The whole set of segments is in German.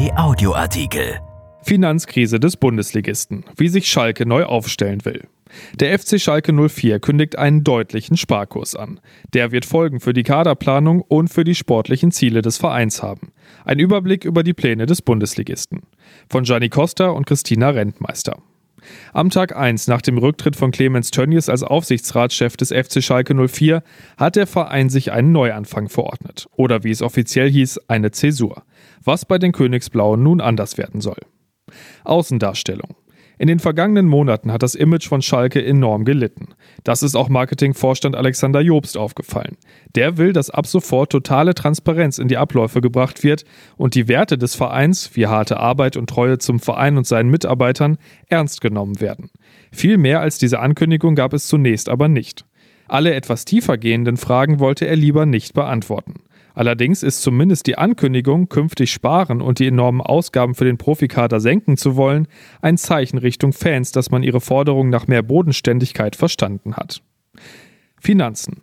RP Audioartikel. Finanzkrise des Bundesligisten, wie sich Schalke neu aufstellen will. Der FC Schalke 04 kündigt einen deutlichen Sparkurs an. Der wird Folgen für die Kaderplanung und für die sportlichen Ziele des Vereins haben. Ein Überblick über die Pläne des Bundesligisten. Von Gianni Costa und Christina Rentmeister. Am Tag 1 nach dem Rücktritt von Clemens Tönnies als Aufsichtsratschef des FC Schalke 04 hat der Verein sich einen Neuanfang verordnet. Oder wie es offiziell hieß, eine Zäsur. Was bei den Königsblauen nun anders werden soll. Außendarstellung. In den vergangenen Monaten hat das Image von Schalke enorm gelitten. Das ist auch Marketingvorstand Alexander Jobst aufgefallen. Der will, dass ab sofort totale Transparenz in die Abläufe gebracht wird und die Werte des Vereins, wie harte Arbeit und Treue zum Verein und seinen Mitarbeitern, ernst genommen werden. Viel mehr als diese Ankündigung gab es zunächst aber nicht. Alle etwas tiefer gehenden Fragen wollte er lieber nicht beantworten. Allerdings ist zumindest die Ankündigung, künftig sparen und die enormen Ausgaben für den Profikader senken zu wollen, ein Zeichen Richtung Fans, dass man ihre Forderung nach mehr Bodenständigkeit verstanden hat. Finanzen.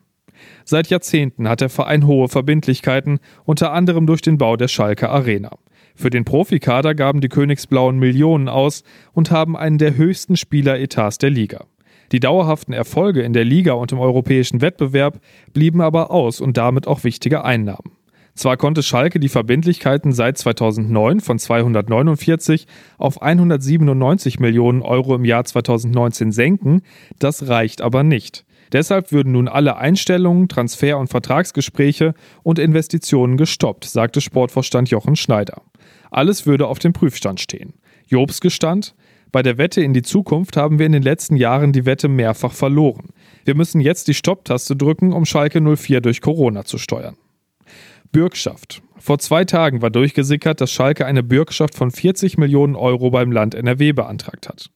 Seit Jahrzehnten hat der Verein hohe Verbindlichkeiten, unter anderem durch den Bau der Schalke Arena. Für den Profikader gaben die Königsblauen Millionen aus und haben einen der höchsten Spieleretats der Liga. Die dauerhaften Erfolge in der Liga und im europäischen Wettbewerb blieben aber aus und damit auch wichtige Einnahmen. Zwar konnte Schalke die Verbindlichkeiten seit 2009 von 249 auf 197 Millionen Euro im Jahr 2019 senken, das reicht aber nicht. Deshalb würden nun alle Einstellungen, Transfer- und Vertragsgespräche und Investitionen gestoppt, sagte Sportvorstand Jochen Schneider. Alles würde auf dem Prüfstand stehen. Jobs gestand, bei der Wette in die Zukunft haben wir in den letzten Jahren die Wette mehrfach verloren. Wir müssen jetzt die Stopptaste drücken, um Schalke 04 durch Corona zu steuern. Bürgschaft. Vor zwei Tagen war durchgesickert, dass Schalke eine Bürgschaft von 40 Millionen Euro beim Land NRW beantragt hat.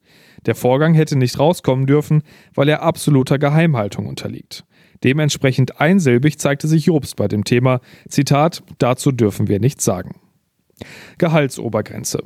Der Vorgang hätte nicht rauskommen dürfen, weil er absoluter Geheimhaltung unterliegt. Dementsprechend einsilbig zeigte sich Jobst bei dem Thema. Zitat, dazu dürfen wir nichts sagen. Gehaltsobergrenze.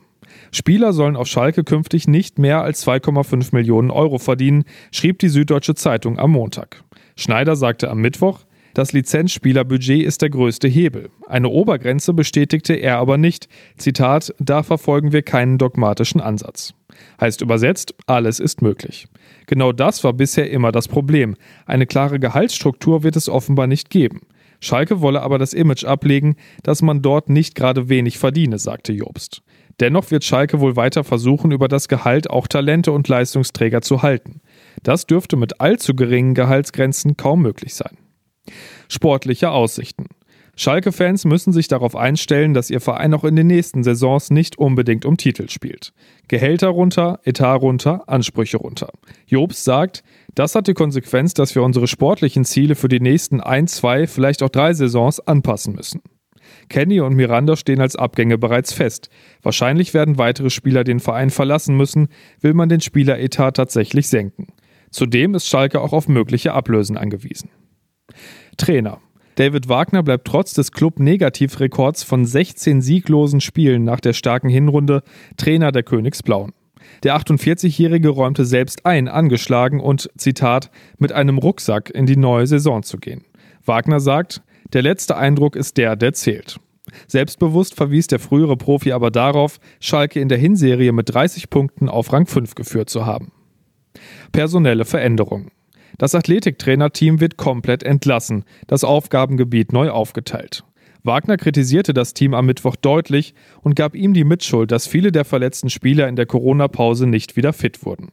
Spieler sollen auf Schalke künftig nicht mehr als 2,5 Millionen Euro verdienen, schrieb die Süddeutsche Zeitung am Montag. Schneider sagte am Mittwoch, das Lizenzspielerbudget ist der größte Hebel. Eine Obergrenze bestätigte er aber nicht. Zitat, da verfolgen wir keinen dogmatischen Ansatz. Heißt übersetzt, alles ist möglich. Genau das war bisher immer das Problem. Eine klare Gehaltsstruktur wird es offenbar nicht geben. Schalke wolle aber das Image ablegen, dass man dort nicht gerade wenig verdiene, sagte Jobst. Dennoch wird Schalke wohl weiter versuchen, über das Gehalt auch Talente und Leistungsträger zu halten. Das dürfte mit allzu geringen Gehaltsgrenzen kaum möglich sein. Sportliche Aussichten. Schalke-Fans müssen sich darauf einstellen, dass ihr Verein auch in den nächsten Saisons nicht unbedingt um Titel spielt. Gehälter runter, Etat runter, Ansprüche runter. Jobs sagt, das hat die Konsequenz, dass wir unsere sportlichen Ziele für die nächsten ein, zwei, vielleicht auch drei Saisons anpassen müssen. Kenny und Miranda stehen als Abgänge bereits fest. Wahrscheinlich werden weitere Spieler den Verein verlassen müssen, will man den Spieleretat tatsächlich senken. Zudem ist Schalke auch auf mögliche Ablösen angewiesen. Trainer. David Wagner bleibt trotz des Club-Negativrekords von 16 sieglosen Spielen nach der starken Hinrunde Trainer der Königsblauen. Der 48-Jährige räumte selbst ein, angeschlagen und, Zitat, mit einem Rucksack in die neue Saison zu gehen. Wagner sagt, der letzte Eindruck ist der, der zählt. Selbstbewusst verwies der frühere Profi aber darauf, Schalke in der Hinserie mit 30 Punkten auf Rang 5 geführt zu haben. Personelle Veränderungen. Das Athletiktrainerteam wird komplett entlassen, das Aufgabengebiet neu aufgeteilt. Wagner kritisierte das Team am Mittwoch deutlich und gab ihm die Mitschuld, dass viele der verletzten Spieler in der Corona-Pause nicht wieder fit wurden.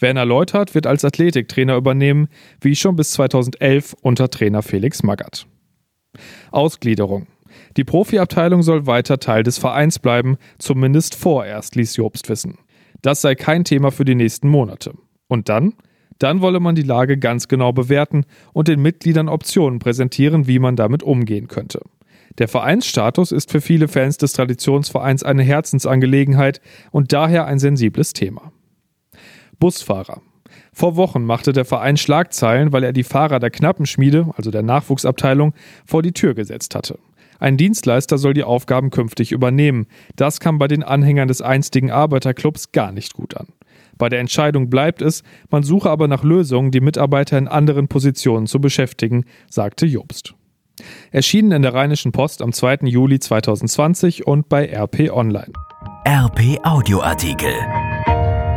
Werner Leuthardt wird als Athletiktrainer übernehmen, wie schon bis 2011 unter Trainer Felix Magath. Ausgliederung. Die Profiabteilung soll weiter Teil des Vereins bleiben, zumindest vorerst, ließ Jobst wissen. Das sei kein Thema für die nächsten Monate. Und dann? Dann wolle man die Lage ganz genau bewerten und den Mitgliedern Optionen präsentieren, wie man damit umgehen könnte. Der Vereinsstatus ist für viele Fans des Traditionsvereins eine Herzensangelegenheit und daher ein sensibles Thema. Busfahrer. Vor Wochen machte der Verein Schlagzeilen, weil er die Fahrer der Knappenschmiede, also der Nachwuchsabteilung, vor die Tür gesetzt hatte. Ein Dienstleister soll die Aufgaben künftig übernehmen. Das kam bei den Anhängern des einstigen Arbeiterclubs gar nicht gut an. Bei der Entscheidung bleibt es, man suche aber nach Lösungen, die Mitarbeiter in anderen Positionen zu beschäftigen, sagte Jobst. Erschienen in der Rheinischen Post am 2. Juli 2020 und bei RP Online. RP Audioartikel.